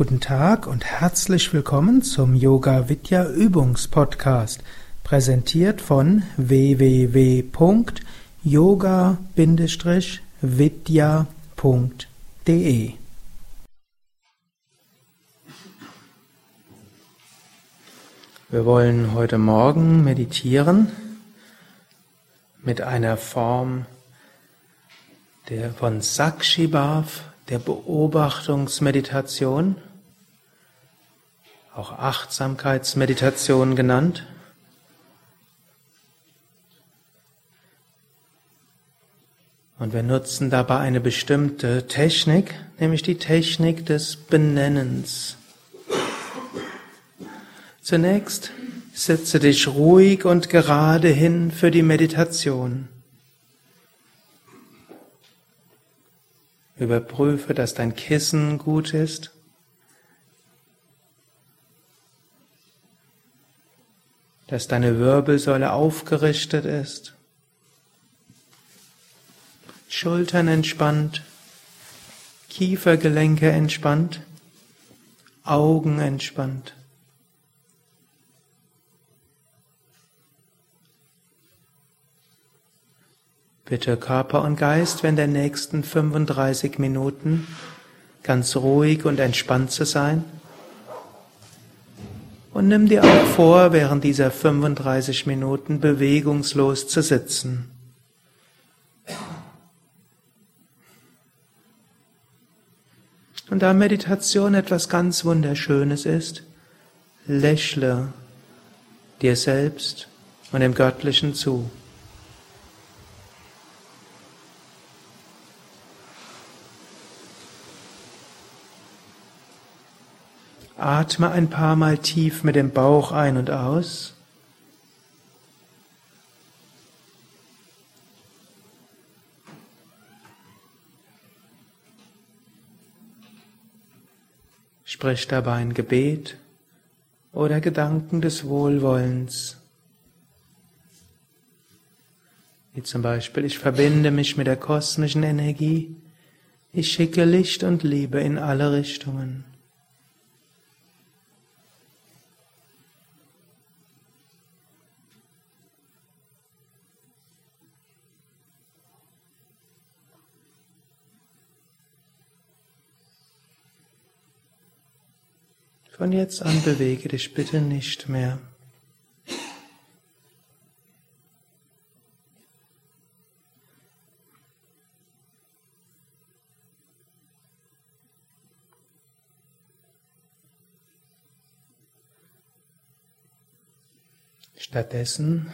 Guten Tag und herzlich willkommen zum Yoga Vidya Übungspodcast, präsentiert von www.yoga-vidya.de. Wir wollen heute Morgen meditieren mit einer Form der von Sakshibhav der Beobachtungsmeditation, auch Achtsamkeitsmeditation genannt. Und wir nutzen dabei eine bestimmte Technik, nämlich die Technik des Benennens. Zunächst setze dich ruhig und gerade hin für die Meditation. Überprüfe, dass dein Kissen gut ist. Dass deine Wirbelsäule aufgerichtet ist. Schultern entspannt. Kiefergelenke entspannt. Augen entspannt. Bitte Körper und Geist während der nächsten 35 Minuten ganz ruhig und entspannt zu sein. Und nimm dir auch vor, während dieser 35 Minuten bewegungslos zu sitzen. Und da Meditation etwas ganz Wunderschönes ist, lächle dir selbst und dem Göttlichen zu. Atme ein paar Mal tief mit dem Bauch ein und aus. Sprich dabei ein Gebet oder Gedanken des Wohlwollens. Wie zum Beispiel, ich verbinde mich mit der kosmischen Energie, ich schicke Licht und Liebe in alle Richtungen. Von jetzt an bewege dich bitte nicht mehr. Stattdessen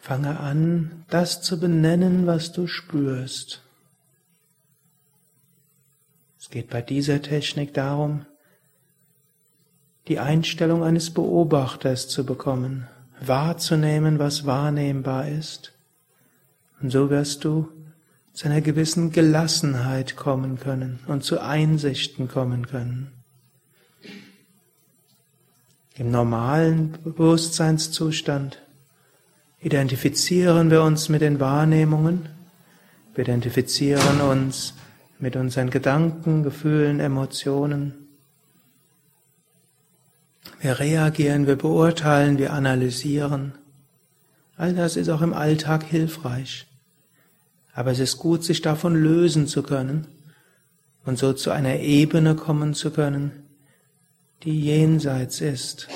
fange an, das zu benennen, was du spürst. Es geht bei dieser Technik darum, die Einstellung eines Beobachters zu bekommen, wahrzunehmen, was wahrnehmbar ist. Und so wirst du zu einer gewissen Gelassenheit kommen können und zu Einsichten kommen können. Im normalen Bewusstseinszustand identifizieren wir uns mit den Wahrnehmungen, wir identifizieren uns mit unseren Gedanken, Gefühlen, Emotionen. Wir reagieren, wir beurteilen, wir analysieren. All das ist auch im Alltag hilfreich. Aber es ist gut, sich davon lösen zu können und so zu einer Ebene kommen zu können, die jenseits ist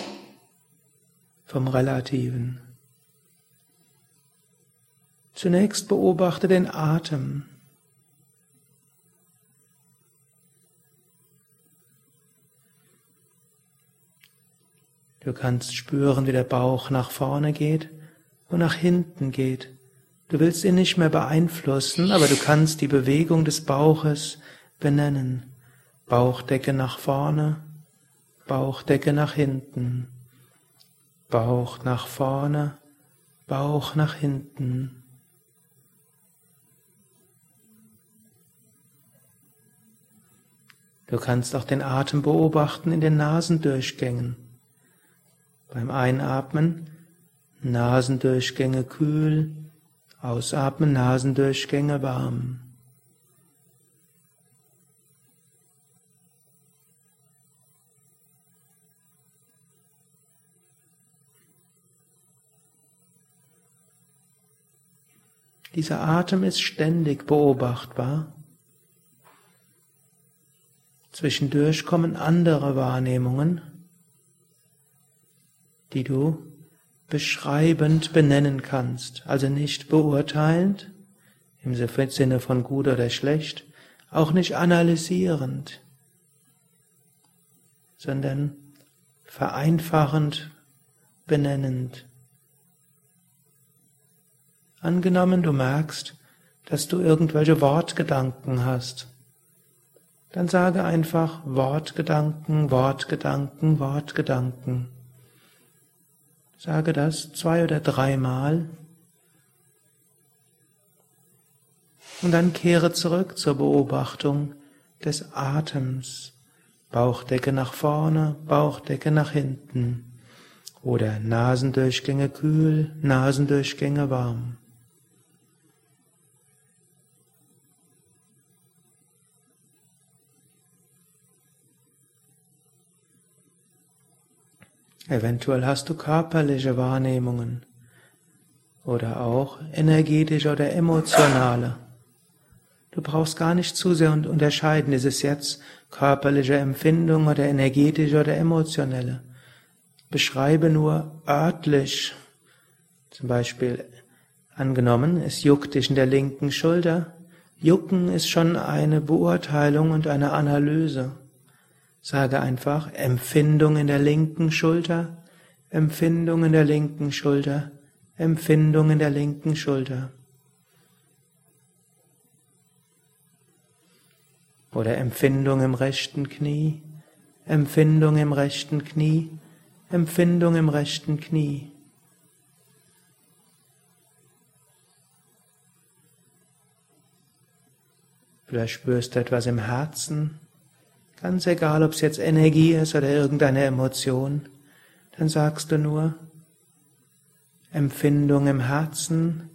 vom Relativen. Zunächst beobachte den Atem. Du kannst spüren, wie der Bauch nach vorne geht und nach hinten geht. Du willst ihn nicht mehr beeinflussen, aber du kannst die Bewegung des Bauches benennen. Bauchdecke nach vorne, Bauchdecke nach hinten, Bauch nach vorne, Bauch nach hinten. Du kannst auch den Atem beobachten in den Nasendurchgängen. Beim Einatmen Nasendurchgänge kühl, ausatmen Nasendurchgänge warm. Dieser Atem ist ständig beobachtbar. Zwischendurch kommen andere Wahrnehmungen die du beschreibend benennen kannst, also nicht beurteilend im Sinne von gut oder schlecht, auch nicht analysierend, sondern vereinfachend, benennend. Angenommen, du merkst, dass du irgendwelche Wortgedanken hast, dann sage einfach Wortgedanken, Wortgedanken, Wortgedanken. Sage das zwei oder dreimal. Und dann kehre zurück zur Beobachtung des Atems. Bauchdecke nach vorne, Bauchdecke nach hinten. Oder Nasendurchgänge kühl, Nasendurchgänge warm. Eventuell hast du körperliche Wahrnehmungen oder auch energetische oder emotionale. Du brauchst gar nicht zu sehr unterscheiden, ist es jetzt körperliche Empfindung oder energetische oder emotionelle. Beschreibe nur örtlich, zum Beispiel angenommen, es juckt dich in der linken Schulter. Jucken ist schon eine Beurteilung und eine Analyse. Sage einfach Empfindung in der linken Schulter, Empfindung in der linken Schulter, Empfindung in der linken Schulter. Oder Empfindung im rechten Knie, Empfindung im rechten Knie, Empfindung im rechten Knie. Vielleicht spürst du etwas im Herzen, Ganz egal, ob es jetzt Energie ist oder irgendeine Emotion, dann sagst du nur Empfindung im Herzen,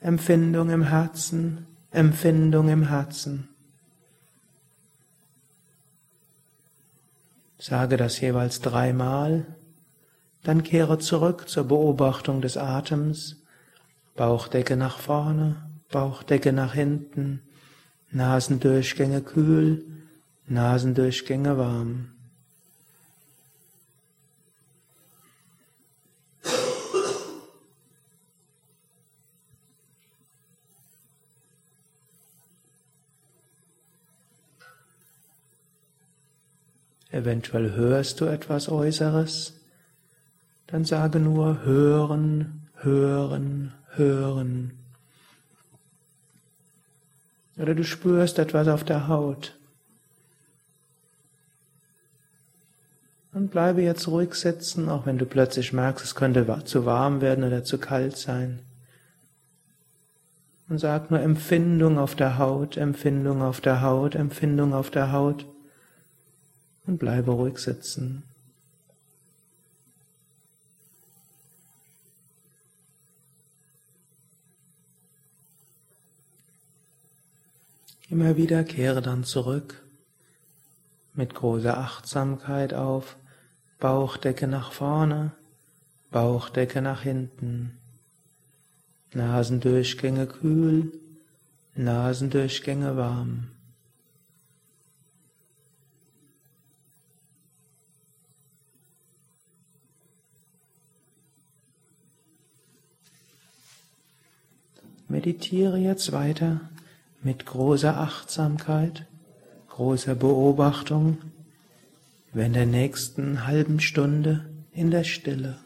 Empfindung im Herzen, Empfindung im Herzen. Sage das jeweils dreimal, dann kehre zurück zur Beobachtung des Atems, Bauchdecke nach vorne, Bauchdecke nach hinten, Nasendurchgänge kühl, Nasendurchgänge warm. Eventuell hörst du etwas Äußeres, dann sage nur hören, hören, hören. Oder du spürst etwas auf der Haut. Und bleibe jetzt ruhig sitzen, auch wenn du plötzlich merkst, es könnte zu warm werden oder zu kalt sein. Und sag nur Empfindung auf der Haut, Empfindung auf der Haut, Empfindung auf der Haut. Und bleibe ruhig sitzen. Immer wieder kehre dann zurück mit großer Achtsamkeit auf Bauchdecke nach vorne, Bauchdecke nach hinten, Nasendurchgänge kühl, Nasendurchgänge warm. Meditiere jetzt weiter mit großer Achtsamkeit, großer Beobachtung während der nächsten halben Stunde in der Stille.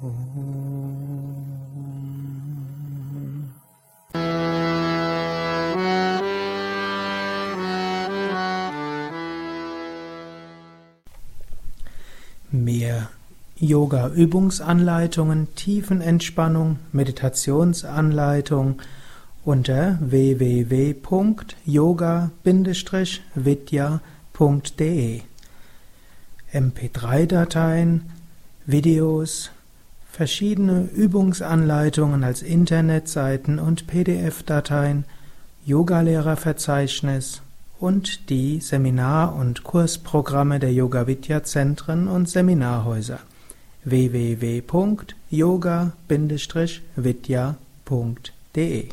Mehr Yoga-Übungsanleitungen, Tiefenentspannung, Meditationsanleitung unter www.yoga-vidya.de MP3-Dateien, Videos, verschiedene Übungsanleitungen als Internetseiten und PDF-Dateien, Yogalehrerverzeichnis und die Seminar- und Kursprogramme der Yoga Vidya Zentren und Seminarhäuser www.yoga-vidya.de